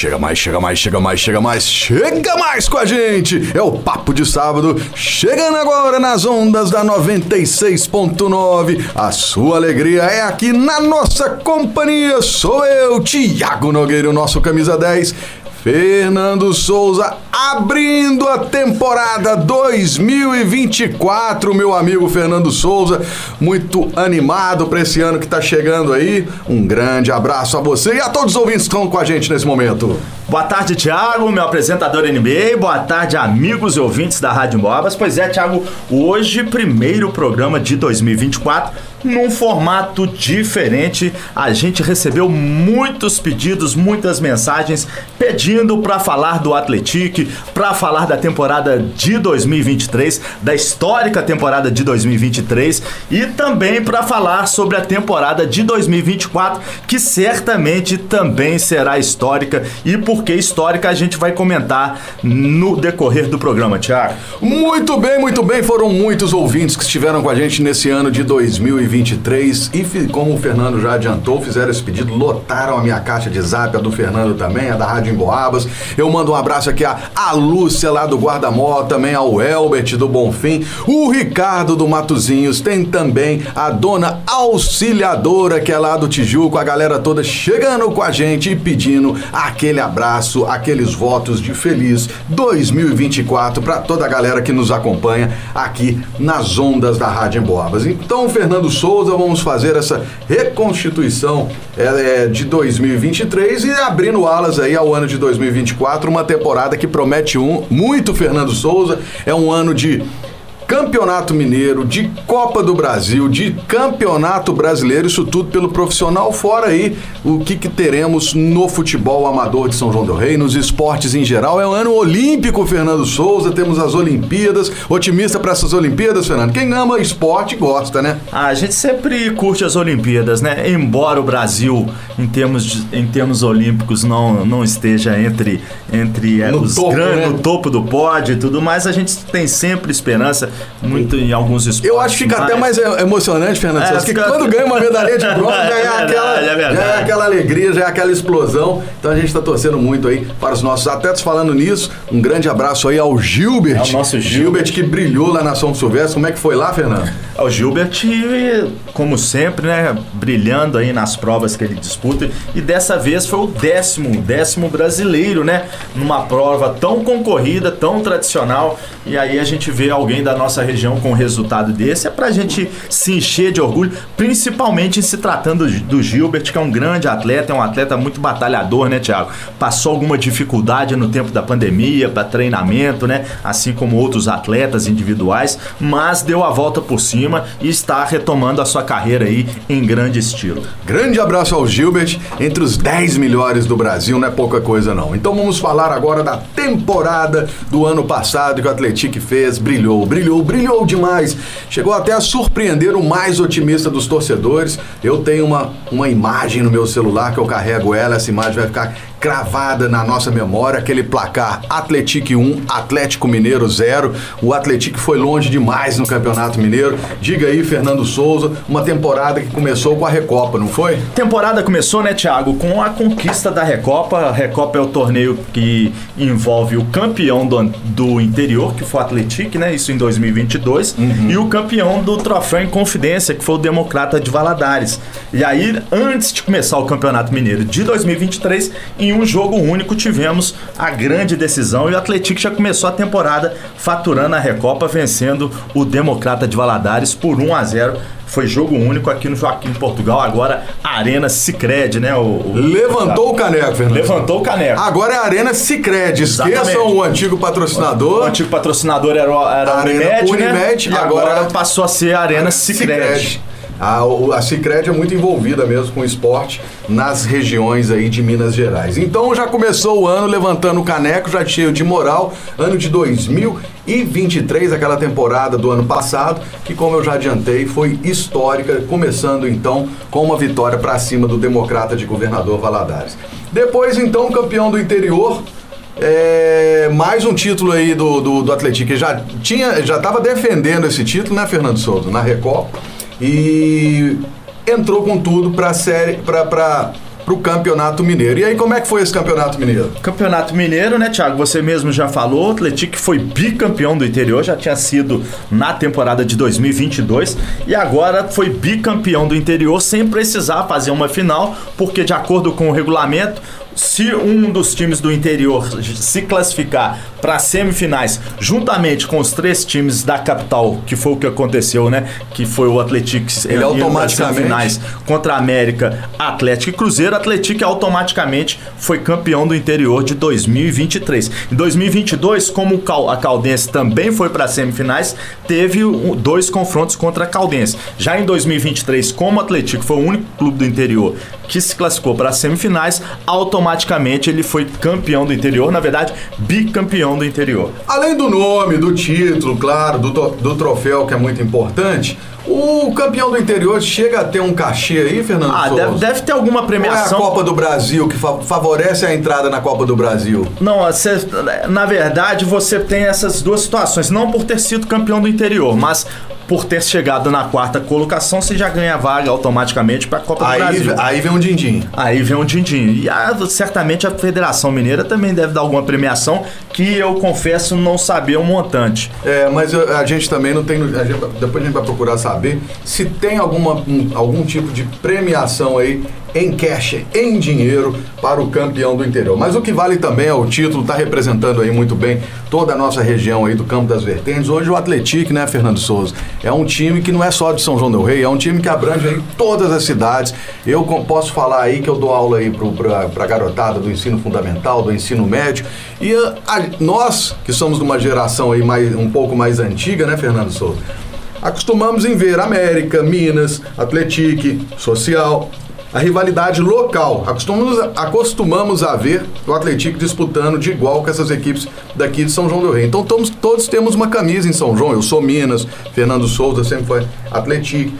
Chega mais, chega mais, chega mais, chega mais, chega mais com a gente! É o Papo de Sábado, chegando agora nas ondas da 96.9. A sua alegria é aqui na nossa companhia. Sou eu, Tiago Nogueira, o nosso camisa 10. Fernando Souza abrindo a temporada 2024, meu amigo Fernando Souza, muito animado para esse ano que está chegando aí. Um grande abraço a você e a todos os ouvintes que estão com a gente nesse momento. Boa tarde, Thiago, meu apresentador NBA. Boa tarde, amigos e ouvintes da Rádio Móveis. Pois é, Thiago, hoje, primeiro programa de 2024 num formato diferente. A gente recebeu muitos pedidos, muitas mensagens pedindo para falar do Atletic, para falar da temporada de 2023, da histórica temporada de 2023 e também para falar sobre a temporada de 2024, que certamente também será histórica e por que histórica a gente vai comentar no decorrer do programa, Tiago. Muito bem, muito bem. Foram muitos ouvintes que estiveram com a gente nesse ano de 2023 e como o Fernando já adiantou, fizeram esse pedido, lotaram a minha caixa de zap, a do Fernando também, a da Rádio Emboabas. Eu mando um abraço aqui a, a Lúcia lá do Guarda-Mó, também ao Elbert do Bonfim, o Ricardo do Matozinhos, tem também a dona Auxiliadora, que é lá do Tijuco, a galera toda chegando com a gente e pedindo aquele abraço, aqueles votos de feliz 2024 para toda a galera que nos acompanha aqui nas ondas da Rádio Emboabas. Então, Fernando Souza, vamos fazer essa reconstituição. É, de 2023 e abrindo alas aí ao ano de 2024, uma temporada que promete um muito Fernando Souza, é um ano de Campeonato Mineiro, de Copa do Brasil, de Campeonato Brasileiro, isso tudo pelo profissional, fora aí o que, que teremos no futebol amador de São João del Rei, nos esportes em geral. É um ano olímpico, Fernando Souza, temos as Olimpíadas. Otimista para essas Olimpíadas, Fernando? Quem ama esporte gosta, né? Ah, a gente sempre curte as Olimpíadas, né? Embora o Brasil, em termos, de, em termos olímpicos, não, não esteja entre, entre é, os topo, grandes, né? no topo do pódio e tudo mais, a gente tem sempre esperança muito em alguns esportes. Eu acho que fica até mais emocionante, Fernando. É, que quando ganha uma medalha de bronze, já é, é aquela, é já é aquela alegria, já é aquela explosão. Então a gente está torcendo muito aí para os nossos atletas. Falando nisso, um grande abraço aí ao Gilbert. É o nosso Gilbert. Gilbert que brilhou lá na São Silvestre. Como é que foi lá, Fernando? O Gilbert, como sempre, né, brilhando aí nas provas que ele disputa. E dessa vez foi o décimo, décimo brasileiro, né? Numa prova tão concorrida, tão tradicional. E aí a gente vê alguém da nossa região com um resultado desse, é pra gente se encher de orgulho, principalmente se tratando do Gilbert, que é um grande atleta, é um atleta muito batalhador, né, Thiago? Passou alguma dificuldade no tempo da pandemia para treinamento, né? Assim como outros atletas individuais, mas deu a volta por cima e está retomando a sua carreira aí em grande estilo. Grande abraço ao Gilbert, entre os 10 melhores do Brasil, não é pouca coisa não. Então vamos falar agora da temporada do ano passado que o Atlético fez, brilhou, brilhou, brilhou demais. Chegou até a surpreender o mais otimista dos torcedores. Eu tenho uma, uma imagem no meu celular que eu carrego ela, essa imagem vai ficar cravada na nossa memória, aquele placar Atlético 1, Atlético Mineiro 0. O Atlético foi longe demais no Campeonato Mineiro. Diga aí, Fernando Souza, uma temporada que começou com a Recopa, não foi? Temporada começou, né, Thiago, com a conquista da Recopa. A Recopa é o torneio que envolve o campeão do, do interior, que foi o Atlético, né? Isso em 2022, uhum. e o campeão do troféu em Confidência, que foi o Democrata de Valadares. E aí, antes de começar o Campeonato Mineiro de 2023, em em um jogo único tivemos a grande decisão e o Atlético já começou a temporada faturando a Recopa, vencendo o Democrata de Valadares por 1 a 0 foi jogo único aqui no Joaquim Portugal, agora Arena Cicred, né? O, o Levantou o, caneco, Fernando. Levantou o caneco. Agora é Arena Cicred. Esqueçam o antigo patrocinador. O, o antigo patrocinador era, era a Unimed, Arena Unimed, né? E agora, agora passou a ser Arena Cicred. A, a Cicred é muito envolvida mesmo com o esporte nas regiões aí de Minas Gerais. Então já começou o ano levantando o caneco, já cheio de moral. Ano de 2023, aquela temporada do ano passado, que como eu já adiantei, foi histórica, começando então com uma vitória para cima do Democrata de Governador Valadares. Depois então, campeão do interior, é, mais um título aí do, do, do Atlético. Já tinha, já estava defendendo esse título, né, Fernando Souza, na Recopa e entrou com tudo para série para para o Campeonato Mineiro. E aí, como é que foi esse Campeonato Mineiro? Campeonato Mineiro, né, Thiago? Você mesmo já falou, o Atlético foi bicampeão do interior, já tinha sido na temporada de 2022 e agora foi bicampeão do interior sem precisar fazer uma final, porque de acordo com o regulamento, se um dos times do interior se classificar para semifinais, juntamente com os três times da capital, que foi o que aconteceu, né? Que foi o Atlético ele automaticamente semifinais contra a América, Atlético e Cruzeiro, Atlético automaticamente foi campeão do interior de 2023. Em 2022, como a Caldense também foi para semifinais, teve dois confrontos contra a Caldense. Já em 2023, como o Atlético foi o único clube do interior que se classificou para semifinais, automaticamente ele foi campeão do interior, na verdade, bicampeão do interior. Além do nome, do título, claro, do, do troféu que é muito importante, o campeão do interior chega a ter um cachê aí, Fernando? Ah, deve, deve, ter alguma premiação. É a Copa do Brasil que fa favorece a entrada na Copa do Brasil? Não, você, na verdade você tem essas duas situações. Não por ter sido campeão do interior, mas por ter chegado na quarta colocação, você já ganha vaga automaticamente para a Copa aí, do Brasil. Aí vem um din-din. Aí vem um din-din. E a, certamente a Federação Mineira também deve dar alguma premiação, que eu confesso não saber o montante. É, mas a gente também não tem. A gente, depois a gente vai procurar saber se tem alguma, um, algum tipo de premiação aí em cash, em dinheiro, para o campeão do interior. Mas o que vale também é o título, está representando aí muito bem toda a nossa região aí do Campo das Vertentes. Hoje o Atlético, né, Fernando Souza, é um time que não é só de São João del Rei, é um time que abrange aí todas as cidades. Eu posso falar aí que eu dou aula aí para a garotada do ensino fundamental, do ensino médio, e a, a, nós, que somos de uma geração aí mais, um pouco mais antiga, né, Fernando Souza, acostumamos em ver América, Minas, Atlético, Social, a rivalidade local. Acostumamos, acostumamos a ver o Atlético disputando de igual com essas equipes daqui de São João do Rei. Então todos, todos temos uma camisa em São João. Eu sou Minas, Fernando Souza sempre foi Atlético.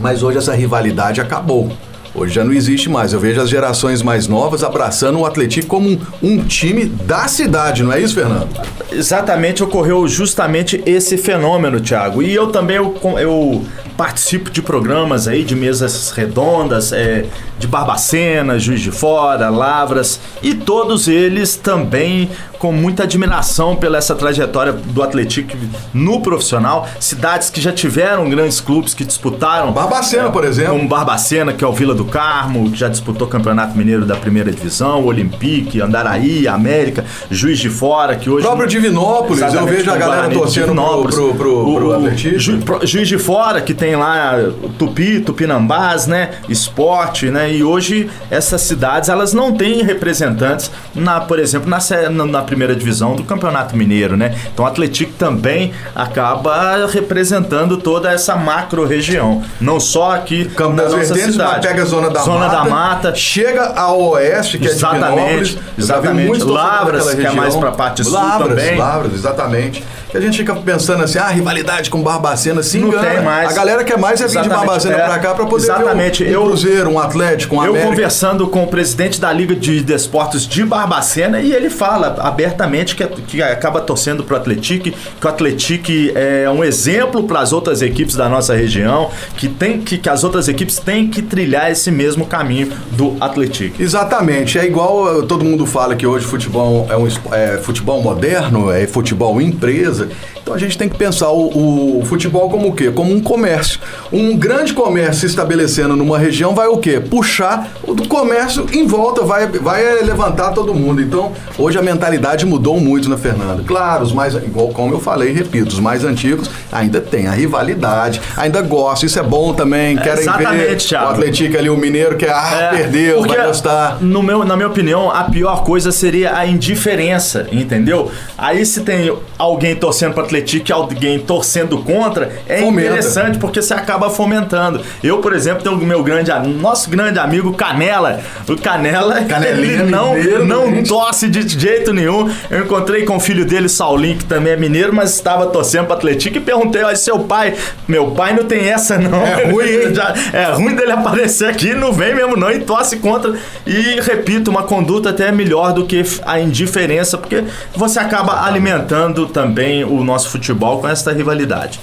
Mas hoje essa rivalidade acabou. Hoje já não existe mais. Eu vejo as gerações mais novas abraçando o Atlético como um, um, time da cidade, não é isso, Fernando? Exatamente, ocorreu justamente esse fenômeno, Thiago. E eu também eu, eu participo de programas aí, de mesas redondas, é, de Barbacena, Juiz de Fora, Lavras, e todos eles também com muita admiração pela essa trajetória do Atlético no profissional, cidades que já tiveram grandes clubes que disputaram. Barbacena, é, por exemplo. Como Barbacena, que é o Vila do Carmo, que já disputou Campeonato Mineiro da primeira divisão, Olympique, Andaraí, América, Juiz de Fora, que hoje. O próprio Divinópolis, eu vejo a galera torcendo pro, pro, pro, pro Atlético. Ju, Juiz de Fora, que tem lá Tupi, Tupinambás, né? Esporte, né? E hoje essas cidades elas não têm representantes na, por exemplo, na, na, na primeira divisão do Campeonato Mineiro, né? Então o Atlético também acaba representando toda essa macro região, não só aqui Campo na das nossa Vertentes, cidade. pega a zona da zona mata, da mata, chega ao oeste, que exatamente, é de exatamente, Lavras, que é mais para a parte sul Lavras, também. Lavras, exatamente que a gente fica pensando assim, ah, rivalidade com Barbacena, se engana. Não tem mais. A galera quer mais é vir de Barbacena é, pra cá pra poder exatamente. ver um, um Cruzeiro, um Atlético, um Eu América. conversando com o presidente da Liga de Desportos de Barbacena e ele fala abertamente que, que acaba torcendo pro Atlético, que o Atlético é um exemplo para as outras equipes da nossa região, que, tem, que, que as outras equipes têm que trilhar esse mesmo caminho do Atlético. Exatamente. É igual eh, todo mundo fala que hoje futebol é um é, futebol moderno, é futebol empresa it Então a gente tem que pensar o, o, futebol como o quê? Como um comércio. Um grande comércio se estabelecendo numa região vai o quê? Puxar o comércio em volta, vai, vai levantar todo mundo. Então, hoje a mentalidade mudou muito, né, Fernando? Claro, os mais, igual como eu falei, repito, os mais antigos ainda tem a rivalidade, ainda gostam, isso é bom também, querem ver Thiago. o Atlético ali, o Mineiro que ah, é, perdeu, vai gostar. No meu, na minha opinião, a pior coisa seria a indiferença, entendeu? Aí se tem alguém torcendo para Atlético e alguém torcendo contra, é Fomenta. interessante porque você acaba fomentando. Eu, por exemplo, tenho o meu grande nosso grande amigo Canela. O Canela, ele não, mineiro, não torce de jeito nenhum. Eu encontrei com o filho dele, Saulinho, que também é mineiro, mas estava torcendo para Atlético e perguntei: olha, seu pai, meu pai não tem essa não. É ruim? Já, é ruim dele aparecer aqui, não vem mesmo não, e torce contra. E repito, uma conduta até melhor do que a indiferença, porque você acaba alimentando também o nosso futebol com essa rivalidade.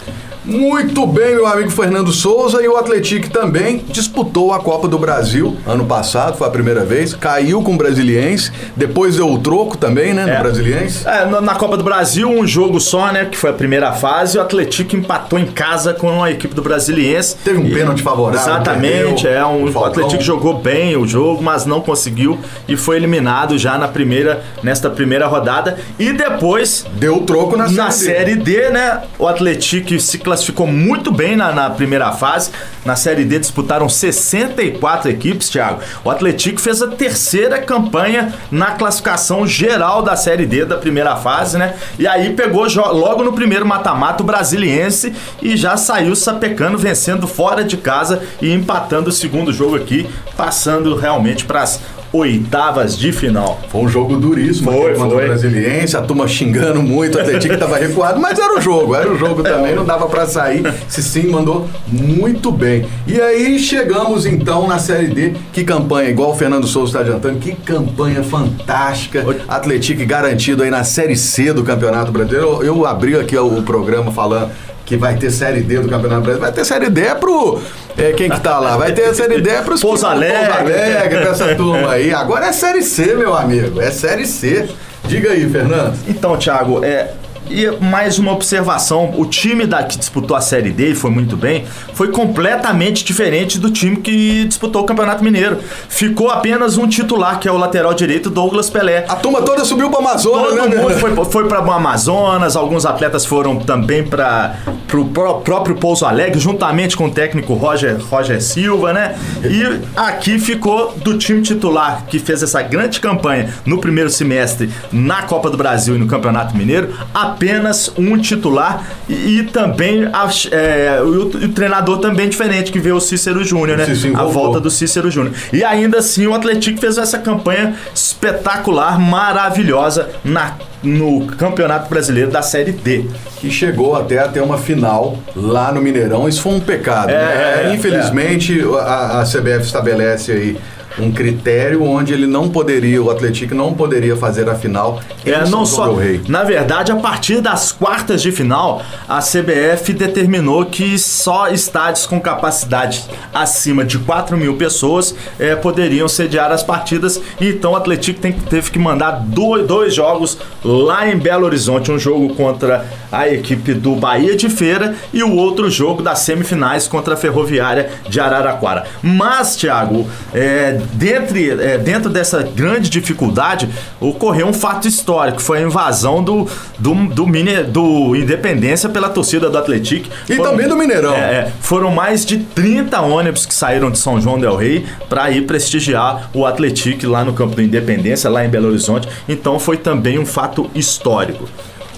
Muito bem, meu amigo Fernando Souza. E o Atlético também disputou a Copa do Brasil ano passado, foi a primeira vez. Caiu com o Brasiliense. Depois deu o troco também, né? No É. Brasiliense. É, na Copa do Brasil, um jogo só, né? Que foi a primeira fase. O Atlético empatou em casa com a equipe do Brasiliense. Teve um E- pênalti favorável, Exatamente, perdeu. é. Um, O. Atlético jogou bem o jogo, mas não conseguiu e foi eliminado já na primeira, nesta primeira rodada. E depois Deu o troco na, na série. Série D, né? O Atlético se classificou muito bem na, na primeira fase. Na Série D disputaram 64 equipes, Thiago. O Atlético fez a terceira campanha na classificação geral da Série D da primeira fase, né? E aí pegou logo no primeiro mata-mata o Brasiliense e já saiu sapecando, vencendo fora de casa e empatando o segundo jogo aqui, passando realmente para as oitavas de final. Foi um jogo duríssimo Foi, contra foi. o Brasiliense, a turma xingando muito, o Atlético tava recuado, mas era o jogo, era o jogo também, não dava pra sair. Se sim, mandou muito bem. E aí chegamos então na Série D, que campanha, igual o Fernando Souza está adiantando, que campanha fantástica. Atlético garantido aí na Série C do Campeonato Brasileiro. Eu, eu abri aqui o, o programa falando que vai ter Série D do Campeonato Brasileiro. Vai ter Série D pro... É, quem que tá lá? Vai ter a Série D. Pouso Alegre. Pouso Alegre, pra essa turma aí. Agora é Série C, meu amigo. É Série C. Diga aí, Fernando. Então, Thiago, é. E mais uma observação: o time da, que disputou a Série D e foi muito bem, foi completamente diferente do time que disputou o Campeonato Mineiro. Ficou apenas um titular, que é o lateral direito, Douglas Pelé. A turma toda subiu pra Amazônia, Todo né, mundo Fernando? foi, foi para o Amazonas, alguns atletas foram também para o próprio Pouso Alegre, juntamente com o técnico Roger, Roger Silva, né? E aqui ficou do time titular que fez essa grande campanha no primeiro semestre na Copa do Brasil e no Campeonato Mineiro, apenas um titular e, e também a- é, o, o treinador também diferente, que veio o Cícero Júnior, né? A volta do Cícero Júnior. E ainda assim o Atlético fez essa campanha espetacular, maravilhosa na, no Campeonato Brasileiro da Série D. Que chegou até a ter uma final lá no Mineirão. Isso foi um pecado. É, né? é, Infelizmente, a, a CBF estabelece aí um critério onde ele não poderia, o Atlético não poderia fazer a final em É, não só. Rei. Na verdade, a partir das quartas de final, a CBF determinou que só estádios com capacidade acima de 4 mil pessoas eh, poderiam sediar as partidas. Então o Atlético tem- teve que mandar dois, dois jogos lá em Belo Horizonte: um jogo contra a equipe do Bahia de Feira e o outro jogo das semifinais contra a Ferroviária de Araraquara. Mas, Thiago, é, dentre, é, dentro dessa grande dificuldade, ocorreu um fato histórico: foi a invasão do, do, do, Mine- do Independência pela torcida do Atlético. E também do Mineirão. É, é, foram mais de 30 ônibus que saíram de São João Del Rei para ir prestigiar o Atlético lá no campo do Independência, lá em Belo Horizonte. Então foi também um fato histórico.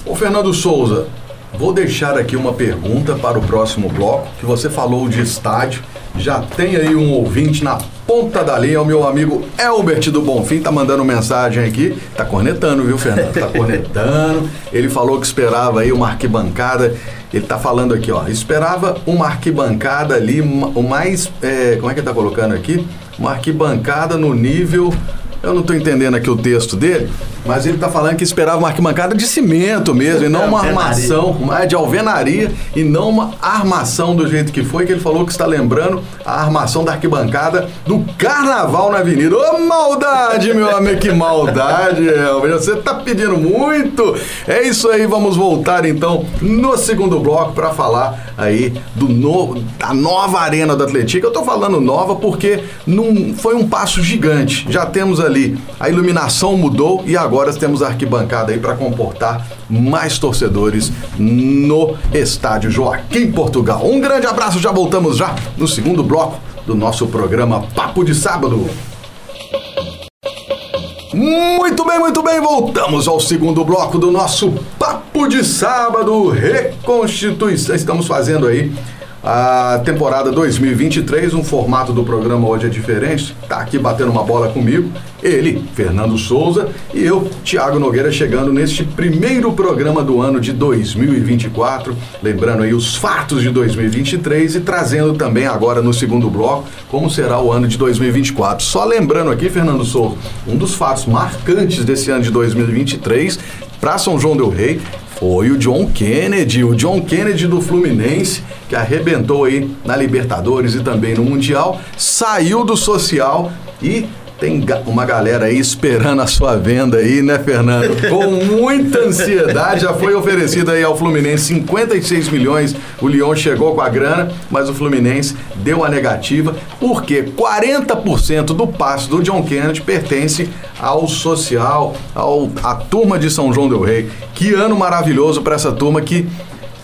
Ô Fernando Souza, vou deixar aqui uma pergunta para o próximo bloco, que você falou de estádio. Já tem aí um ouvinte na ponta da linha, o meu amigo Elbert do Bonfim, tá mandando mensagem aqui. Tá cornetando, viu, Fernando? Tá cornetando. Ele falou que esperava aí uma arquibancada. Ele tá falando aqui, ó. Esperava uma arquibancada ali, o mais. é, como é que ele tá colocando aqui? Uma arquibancada no nível. Eu não tô entendendo aqui o texto dele, mas ele tá falando que esperava uma arquibancada de cimento mesmo, e não uma armação, uma de alvenaria, e não uma armação do jeito que foi, que ele falou que está lembrando a armação da arquibancada do Carnaval na Avenida. Ô maldade, meu amigo, que maldade, Elber, você tá pedindo muito. É isso aí, vamos voltar então no segundo bloco para falar aí do novo, da nova arena do Atlético. Eu tô falando nova porque não foi um passo gigante. Já temos ali a iluminação mudou e agora temos a arquibancada aí para comportar mais torcedores no estádio Joaquim Portugal. Um grande abraço, já voltamos já no segundo bloco do nosso programa Papo de Sábado. Muito bem, muito bem, voltamos ao segundo bloco do nosso Papo de Sábado Reconstituição. Estamos fazendo aí a temporada 2023, um formato do programa hoje é diferente. Tá aqui batendo uma bola comigo, ele, Fernando Souza, e eu, Thiago Nogueira, chegando neste primeiro programa do ano de 2024, lembrando aí os fatos de 2023 e trazendo também agora no segundo bloco como será o ano de 2024. Só lembrando aqui, Fernando Souza, um dos fatos marcantes desse ano de 2023 para São João del Rei Foi o John Kennedy, o John Kennedy do Fluminense, que arrebentou aí na Libertadores e também no Mundial, saiu do social e tem uma galera aí esperando a sua venda aí, né, Fernando? Com muita ansiedade, já foi oferecido aí ao Fluminense 56 milhões. O Lyon chegou com a grana, mas o Fluminense deu a negativa, porque 40% do passe do John Kennedy pertence ao social, ao a turma de São João del Rei. Que ano maravilhoso para essa turma que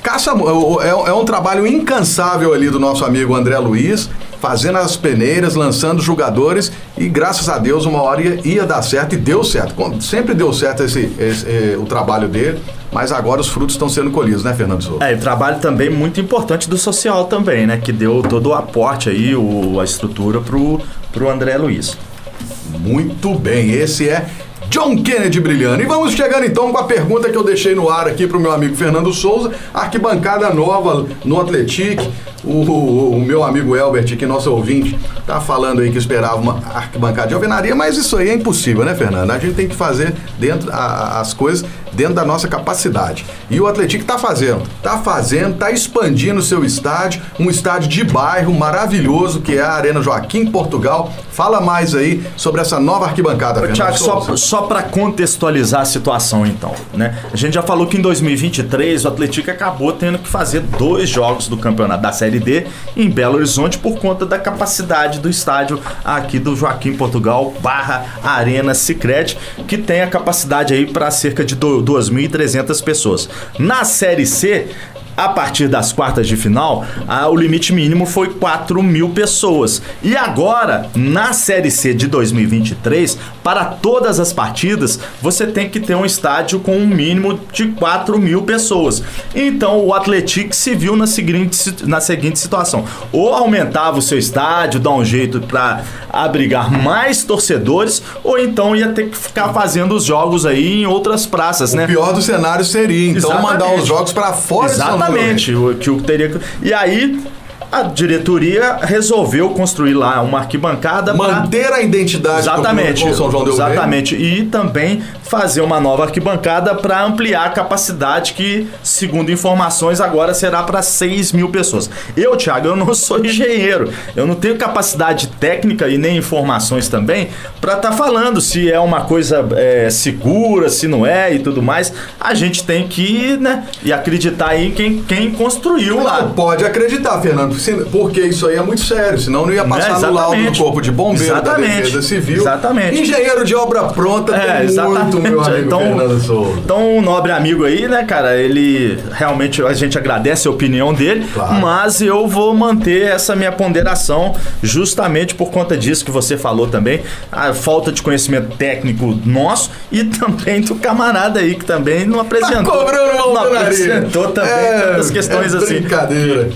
caça é, é um trabalho incansável ali do nosso amigo André Luiz fazendo as peneiras, lançando jogadores e graças a Deus uma hora ia, ia dar certo e deu certo. Sempre deu certo esse, esse eh, o trabalho dele, mas agora os frutos estão sendo colhidos, né, Fernando Souza? É, e trabalho também muito importante do social também, né, que deu todo o aporte aí, o, a estrutura pro, pro André Luiz. Muito bem, esse é John Kennedy brilhando. E vamos chegando então com a pergunta que eu deixei no ar aqui para o meu amigo Fernando Souza, arquibancada nova no Atletic. O, o, o, meu amigo Elbert, que nosso ouvinte, tá falando aí que esperava uma arquibancada de alvenaria, mas isso aí é impossível, né, Fernando? A gente tem que fazer dentro a, as coisas dentro da nossa capacidade. E o Atlético está fazendo, está fazendo, está expandindo o seu estádio, um estádio de bairro maravilhoso que é a Arena Joaquim Portugal. Fala mais aí sobre essa nova arquibancada. Tiago, só, só para contextualizar a situação então, né? A gente já falou que em 2023 o Atlético acabou tendo que fazer dois jogos do campeonato da Série D em Belo Horizonte por conta da capacidade do estádio aqui do Joaquim Portugal barra Arena Sicredi, que tem a capacidade aí para cerca de 2.300 pessoas. Na Série C, a partir das quartas de final, a, o limite mínimo foi 4 mil pessoas. E agora, na Série C de 2023, para todas as partidas, você tem que ter um estádio com um mínimo de 4 mil pessoas. Então o Atlético se viu na seguinte, na seguinte situação: ou aumentava o seu estádio, dá um jeito para abrigar mais torcedores, ou então ia ter que ficar fazendo os jogos aí em outras praças, o né? O pior do cenário seria, então, Exatamente. mandar os jogos para fora Exatamente. Exatamente, o que o teria E aí a diretoria resolveu construir lá uma arquibancada manter a identidade exatamente do São João del exatamente. e também fazer uma nova arquibancada para ampliar a capacidade que segundo informações agora será para 6 mil pessoas. Eu Thiago eu não sou engenheiro. Eu não tenho capacidade técnica e nem informações também para estar tá falando se é uma coisa é, segura se não é e tudo mais. A gente tem que né e acreditar em quem quem construiu não, lá. pode acreditar Fernando porque isso aí é muito sério, senão não ia passar é, no laudo do Corpo de Bombeiro, exatamente. da Defesa Civil. Exatamente. Engenheiro de obra pronta é, tem muito, meu amigo então, Fernando Souza. Então, um nobre amigo aí, né, cara, ele realmente a gente agradece a opinião dele, claro. mas eu vou manter essa minha ponderação justamente por conta disso que você falou também, a falta de conhecimento técnico nosso e também do camarada aí que também não apresentou. Tá cobrando não apresentou também é, tantas questões é assim. Brincadeira.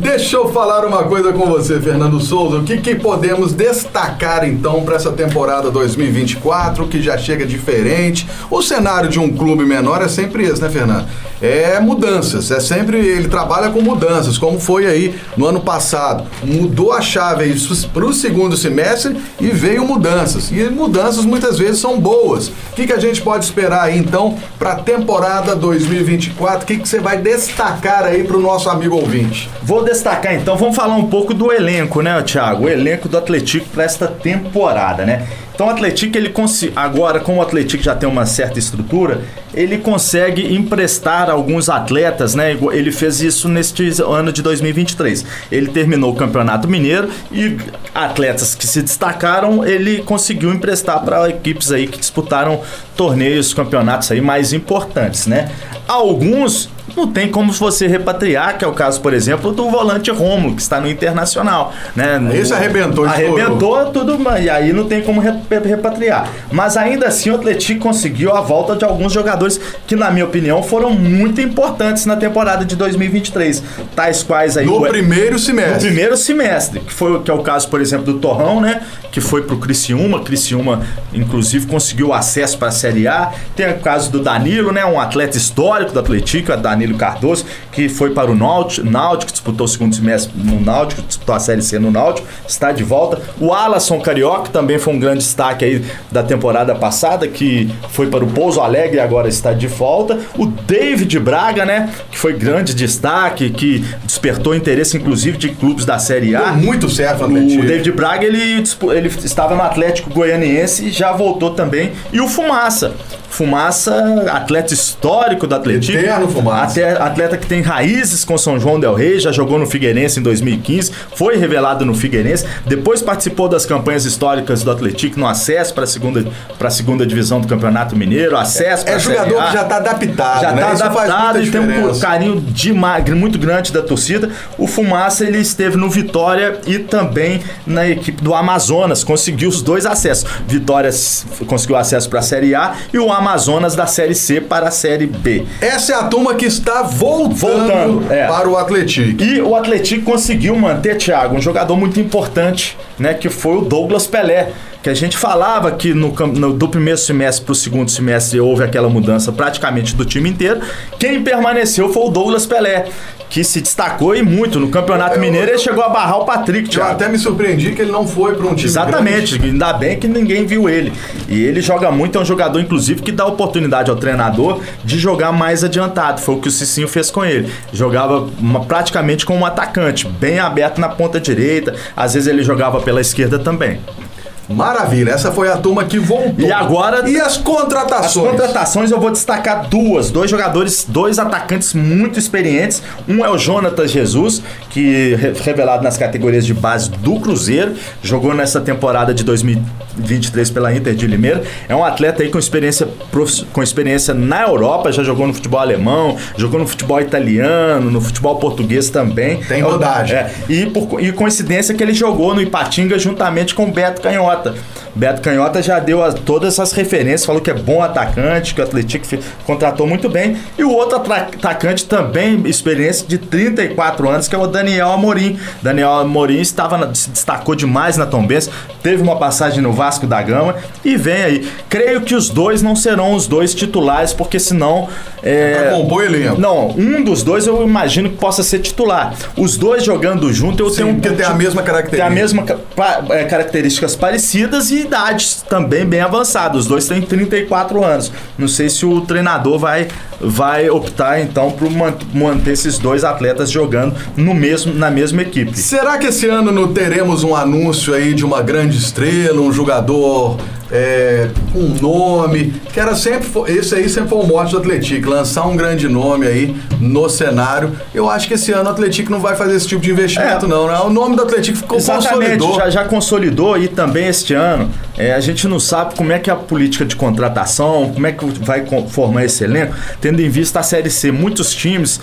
Deixa eu falar uma coisa com você, Fernando Souza. O que, que podemos destacar então para essa temporada 2024, que já chega diferente? O cenário de um clube menor é sempre esse, né, Fernando? É mudanças, é sempre ele trabalha com mudanças, como foi aí no ano passado. Mudou a chave para o segundo semestre e veio mudanças. E mudanças muitas vezes são boas. O que, que a gente pode esperar aí então para a temporada 2024? O que, que você vai destacar aí para o nosso amigo ouvinte? Vou destacar então, vamos falar um pouco do elenco, né, Thiago? O elenco do Atlético para esta temporada, né? Então o Atlético, ele agora, como o Atlético já tem uma certa estrutura, ele consegue emprestar alguns atletas, né? Ele fez isso neste ano de 2023. Ele terminou o Campeonato Mineiro e atletas que se destacaram, ele conseguiu emprestar para equipes aí que disputaram torneios, campeonatos aí mais importantes, né? Alguns não tem como você repatriar, que é o caso, por exemplo, do volante Romulo, que está no Internacional. Né? No, Esse arrebentou, Arrebentou estourou. tudo, e aí não tem como repatriar. Mas ainda assim o Atlético conseguiu a volta de alguns jogadores que, na minha opinião, foram muito importantes na temporada de 2023. Tais quais aí. No o, primeiro semestre. No primeiro semestre, que, foi, que é o caso, por exemplo, do Torrão, né? Que foi pro Criciúma. Criciúma, inclusive, conseguiu acesso para a Série A. Tem o caso do Danilo, né? Um atleta histórico do Atlético, a Danilo Danilo Cardoso, que foi para o Náutico, Náutico disputou o segundo semestre no Náutico, disputou a Série C no Náutico, está de volta. O Alasson Carioca também foi um grande destaque aí da temporada passada, que foi para o Pouso Alegre e agora está de volta. O David Braga, né, que foi grande destaque, que despertou interesse inclusive de clubes da Série A. Deu muito certo, O David Braga, ele, ele estava no Atlético Goianiense e já voltou também. E o Fumaça. Fumaça, atleta histórico do Atlético. Eterno Fumaça. Atleta que tem raízes com São João del Rei, já jogou no Figueirense em 2015, foi revelado no Figueirense, depois participou das campanhas históricas do Atlético no acesso para a segunda, pra segunda divisão do Campeonato Mineiro, acesso para É jogador que já está adaptado, já né? está adaptado e tem um carinho demais, muito grande da torcida. O Fumaça, ele esteve no Vitória e também na equipe do Amazonas, conseguiu os dois acessos. Vitória conseguiu acesso para a Série A e o Amazonas da Série C para a Série B. Essa é a turma que está voltando, voltando é. para o Atlético. E o Atlético conseguiu manter, Thiago, um jogador muito importante, né, que foi o Douglas Pelé que a gente falava que no, no do primeiro semestre para o segundo semestre houve aquela mudança praticamente do time inteiro. Quem permaneceu foi o Douglas Pelé, que se destacou e muito no Campeonato eu, Mineiro. Ele chegou a barrar o Patrick. Thiago. Eu até me surpreendi que ele não foi para um time. Exatamente, grande. ainda bem que ninguém viu ele. E ele joga muito, é um jogador, inclusive, que dá oportunidade ao treinador de jogar mais adiantado. Foi o que o Cicinho fez com ele. Jogava uma, praticamente como um atacante, bem aberto na ponta direita. Às vezes ele jogava pela esquerda também. Maravilha, essa foi a turma que voltou. E agora. E as contratações? As contratações eu vou destacar duas. Dois jogadores, dois atacantes muito experientes. Um é o Jonatas Jesus, que revelado nas categorias de base do Cruzeiro, jogou nessa temporada de 2023 pela Inter de Limeira. É um atleta aí com experiência, com experiência na Europa, já jogou no futebol alemão, jogou no futebol italiano, no futebol português também. Tem rodagem. É, e, por, e coincidência que ele jogou no Ipatinga juntamente com o Beto Canhota. Canhota. Beto Canhota já deu a, todas essas referências, falou que é bom atacante, que o Atlético contratou muito bem. E o outro atacante também, experiência de 34 anos, que é o Daniel Amorim. Daniel Amorim estava se destacou demais na Tombense, teve uma passagem no Vasco da Gama e vem aí. Creio que os dois não serão os dois titulares, porque senão. É, compor elenco. Não, um dos dois eu imagino que possa ser titular. Os dois jogando junto, eu Sim, tenho um. Porque tem a mesma característica. Tem a mesma é, características parecidas e idades também bem avançadas. Os dois têm 34 anos. Não sei se o treinador vai, vai optar então por manter esses dois atletas jogando no mesmo, na mesma equipe. Será que esse ano não teremos um anúncio aí de uma grande estrela, um jogador é, um nome, que era sempre, esse aí sempre foi o mote do Atlético, lançar um grande nome aí no cenário. Eu acho que esse ano o Atlético não vai fazer esse tipo de investimento, é. não, né? O nome do Atlético ficou consolidou. Já, já consolidou e também este ano é, a gente não sabe como é que é a política de contratação, como é que vai formar esse elenco, tendo em vista a Série C. Muitos times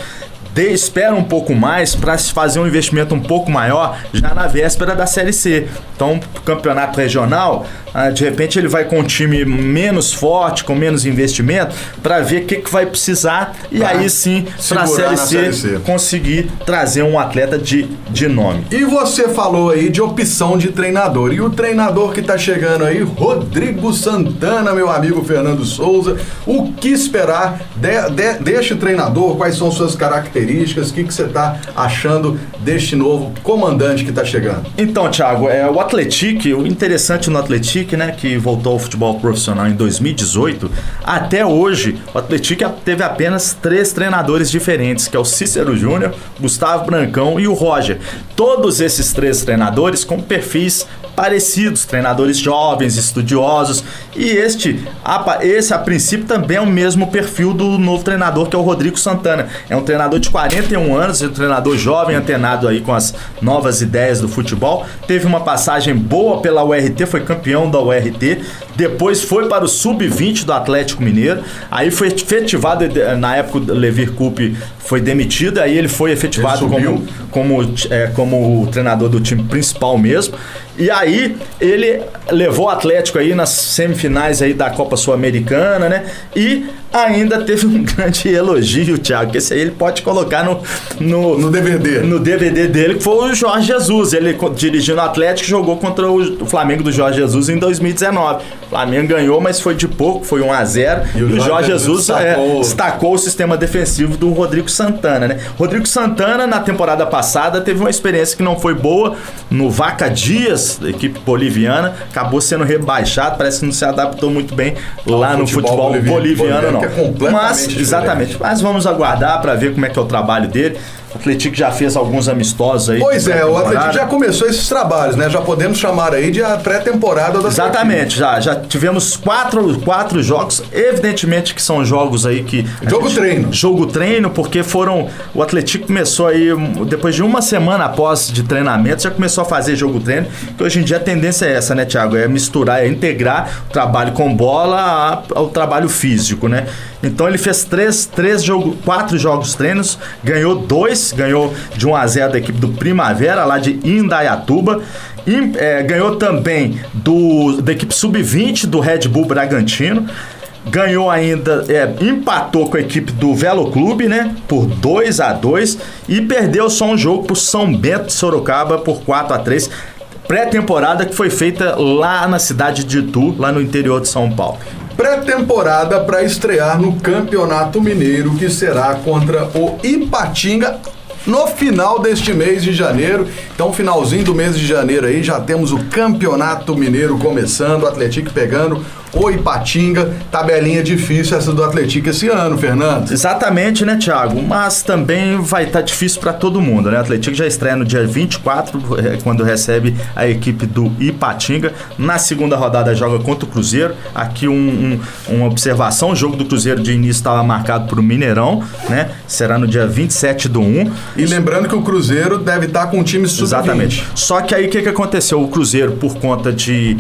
de, espera um pouco mais para fazer um investimento um pouco maior já na véspera da Série C. Então, campeonato regional, ah, de repente ele vai com um time menos forte, com menos investimento, para ver o que, que vai precisar e pra aí sim, para a série, série C, conseguir trazer um atleta de, de nome. E você falou aí de opção de treinador. E o treinador que está chegando aí, Rodrigo Santana, meu amigo Fernando Souza. O que esperar de, de, deste treinador? Quais são suas características? Características, o que, que você está achando deste novo comandante que está chegando? Então, Thiago, é, o Atlético, o interessante no Atlético, né, que voltou ao futebol profissional em 2018, até hoje, o Atlético teve apenas três treinadores diferentes, que é o Cícero Júnior, Gustavo Brancão e o Roger. Todos esses três treinadores com perfis parecidos, treinadores jovens, estudiosos. E este, a, esse a princípio também é o mesmo perfil do novo treinador que é o Rodrigo Santana. É um treinador de 41 anos, é um treinador jovem, antenado aí com as novas ideias do futebol. Teve uma passagem boa pela URT, foi campeão da URT. Depois foi para o sub-20 do Atlético Mineiro. Aí foi efetivado, na época o Levir Coupe foi demitido, aí ele foi efetivado ele como, como, é, como treinador do time principal mesmo. E aí Aí ele levou o Atlético aí nas semifinais aí da Copa Sul-Americana, né? E ainda teve um grande elogio, Thiago, que esse aí ele pode colocar no, no, no DVD. No DVD dele, que foi o Jorge Jesus. Ele dirigindo o Atlético jogou contra o Flamengo do Jorge Jesus em 2019. O Flamengo ganhou, mas foi de pouco, foi 1 a 0 E, o, e o Jorge, Jesus destacou... É, destacou o sistema defensivo do Rodrigo Santana, né? Rodrigo Santana, na temporada passada, teve uma experiência que não foi boa no Vaca Dias, da equipe boliviana, acabou sendo rebaixado, parece que não se adaptou muito bem lá no futebol, futebol boliviano, boliviano, não. É mas, exatamente, mas vamos aguardar para ver como é que é o trabalho dele. O Atlético já fez alguns amistosos aí. Pois é, o Atlético já começou esses trabalhos, né? Já podemos chamar aí de a pré-temporada da Exatamente, já, já tivemos quatro, quatro jogos, evidentemente que são jogos aí que... Jogo gente, treino. Jogo treino, porque foram... O Atlético começou aí, depois de uma semana após de treinamento, já começou a fazer jogo treino, que hoje em dia a tendência é essa, né, Thiago? É misturar, é integrar o trabalho com bola ao trabalho físico, né? Então ele fez três, três jogos, quatro jogos treinos, ganhou dois, ganhou de 1 a 0 da equipe do Primavera, lá de Indaiatuba. E, é, ganhou também do, da equipe sub-20 do Red Bull Bragantino ganhou ainda, é, empatou com a equipe do Velo Clube, né? Por 2 a 2 e perdeu só um jogo pro São Bento de Sorocaba por 4 a 3 Pré-temporada que foi feita lá na cidade de Itu, lá no interior de São Paulo pré-temporada para estrear no Campeonato Mineiro, que será contra o Ipatinga no final deste mês de janeiro. Então, finalzinho do mês de janeiro aí, já temos o Campeonato Mineiro começando, o Atlético pegando o Ipatinga. Tabelinha difícil essa do Atlético esse ano, Fernando. Exatamente, né, Thiago? Mas também vai estar tá difícil para todo mundo, né? O Atlético já estreia no dia 24, é, quando recebe a equipe do Ipatinga. Na segunda rodada joga contra o Cruzeiro. Aqui um, um, uma observação: o jogo do Cruzeiro de início estava marcado para o Mineirão, né? Será no dia 27 do 1. E lembrando que o Cruzeiro deve estar tá com um time sub Exatamente. Só que aí o que, que aconteceu? O Cruzeiro, por conta de,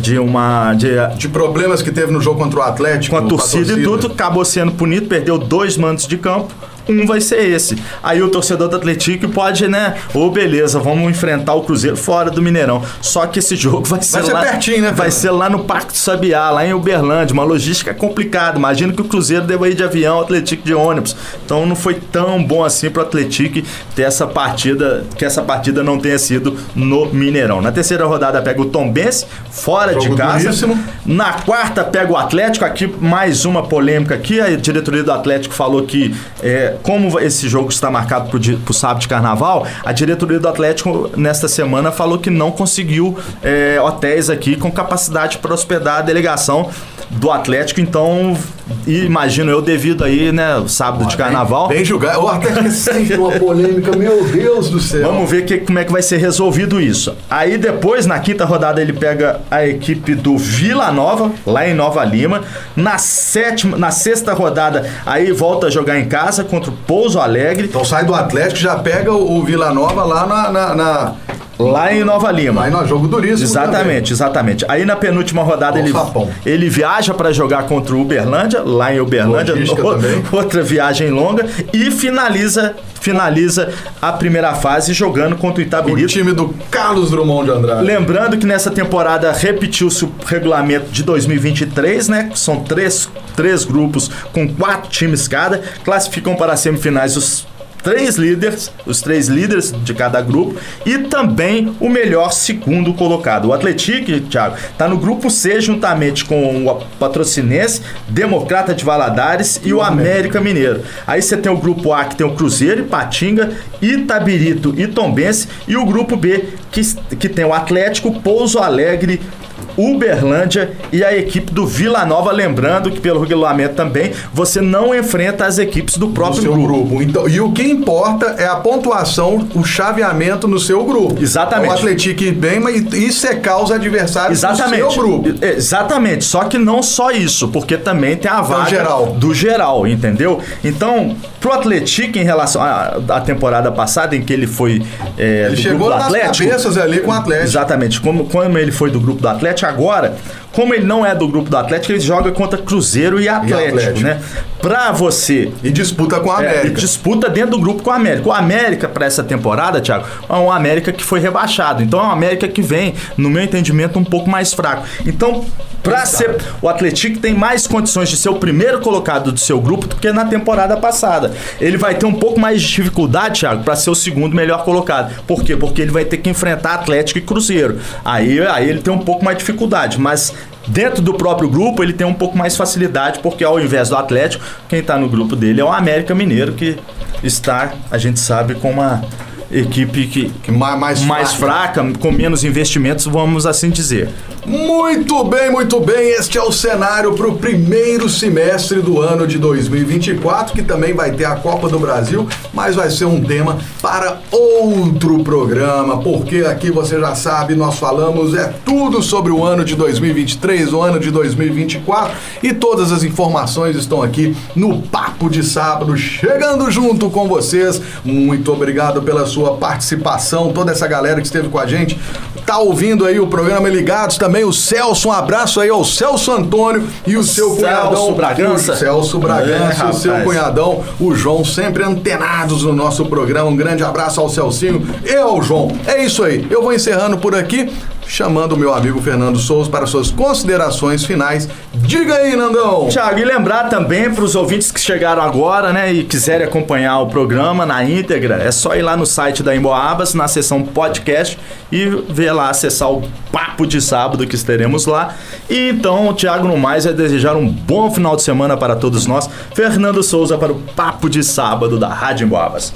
de uma. De, de de problemas que teve no jogo contra o Atlético. Com a torcida, a torcida. e tudo, acabou sendo punido, perdeu dois mandos de campo um vai ser esse. Aí o torcedor do Atlético pode, né? Ô, oh, beleza, vamos enfrentar o Cruzeiro fora do Mineirão. Só que esse jogo vai ser, vai ser lá, pertinho, né? Vai ser lá no Parque do Sabiá, lá em Uberlândia. Uma logística complicada. Imagina que o Cruzeiro deva ir de avião, o Atlético de ônibus. Então não foi tão bom assim pro Atlético ter essa partida, que essa partida não tenha sido no Mineirão. Na terceira rodada pega o Tombense, fora de casa. Duríssimo. Na quarta pega o Atlético. Aqui mais uma polêmica aqui. A diretoria do Atlético falou que é, como esse jogo está marcado para o sábado de carnaval, a diretoria do Atlético nesta semana falou que não conseguiu é, hotéis aqui com capacidade para hospedar a delegação do Atlético, então imagino eu devido aí, né, sábado de carnaval. Bem, bem julgado. O Atlético sempre uma polêmica, meu Deus do céu. Vamos ver que, como é que vai ser resolvido isso. Aí depois, na quinta rodada, ele pega a equipe do Vila Nova, lá em Nova Lima. Na sétima, na sexta rodada, aí volta a jogar em casa contra o Pouso Alegre. Então sai do Atlético já pega o, Vila Nova lá na, na, na Lá em Nova Lima. Lá em jogo duríssimo. Exatamente, também. exatamente. Aí na penúltima rodada ele, ele viaja para jogar contra o Uberlândia, lá em Uberlândia, outra viagem longa e finaliza finaliza a primeira fase jogando contra o Itabirito. O time do Carlos Drummond de Andrade. Lembrando que nessa temporada repetiu-se o regulamento de 2023, né? São três, três grupos com quatro times cada, classificam para as semifinais os três líderes, os três líderes de cada grupo e também o melhor segundo colocado. O Atlético, Thiago, está no grupo C juntamente com o Patrocinense, Democrata de Valadares e, o América Mineiro. Aí você tem o grupo A que tem o Cruzeiro, Ipatinga, Itabirito e Tombense e o grupo B que, que tem o Atlético, Pouso Alegre, Uberlândia e a equipe do Vila Nova. Lembrando que, pelo regulamento também, você não enfrenta as equipes do próprio do grupo. grupo. Então, e o que importa é a pontuação, o chaveamento no seu grupo. Exatamente. O Atlético ir bem, mas e secar os adversários Exatamente. do seu grupo. Exatamente. Só que não só isso, porque também tem a vaga geral. do geral, entendeu? Então, pro Atlético, em relação à temporada passada, em que ele foi é, ele do chegou grupo do Atlético. cabeças ali com o Atlético. Exatamente. Como, como ele foi do grupo do Atlético, agora, como ele não é do grupo do Atlético, ele joga contra Cruzeiro e Atlético, e Atlético. né? Pra você E disputa com a é, América. disputa dentro do grupo com o América. O América, para essa temporada, Thiago, é um América que foi rebaixado. Então é um América que vem, no meu entendimento, um pouco mais fraco. Então, para ser. O Atlético tem mais condições de ser o primeiro colocado do seu grupo do que na temporada passada. Ele vai ter um pouco mais de dificuldade, Thiago, para ser o segundo melhor colocado. Por quê? Porque ele vai ter que enfrentar Atlético e Cruzeiro. Aí, aí ele tem um pouco mais de dificuldade. Mas Dentro do próprio grupo, ele tem um pouco mais facilidade, porque ao invés do Atlético, quem está no grupo dele é o América Mineiro, que está, a gente sabe, com uma equipe que, Que ma- mais mais fraca, com menos investimentos, vamos assim dizer. Muito bem, muito bem. Este é o cenário para o primeiro semestre do ano de 2024, que também vai ter a Copa do Brasil, mas vai ser um tema para outro programa, porque aqui você já sabe, nós falamos é tudo sobre o ano de 2023, o ano de 2024 e todas as informações estão aqui no Papo de Sábado, chegando junto com vocês. Muito obrigado pela sua participação, toda essa galera que esteve com a gente, tá ouvindo aí o programa Ligados também o Celso, um abraço aí ao Celso Antônio e o seu Celso cunhadão Bragança. o Celso Bragança, É, o seu cunhadão, o João, sempre antenados no nosso programa. Um grande abraço ao Celcinho e ao João. É isso aí. Eu vou encerrando por aqui, chamando o meu amigo Fernando Souza para suas considerações finais. Diga aí, Nandão. Tiago, e lembrar também para os ouvintes que chegaram agora, né, e quiserem acompanhar o programa na íntegra, é só ir lá no site da Emboabas, na seção podcast e ver lá, acessar o Papo de Sábado que estaremos lá. E então, Tiago, no mais, é desejar um bom final de semana para todos nós. Fernando Souza para o Papo de Sábado da Rádio Emboabas.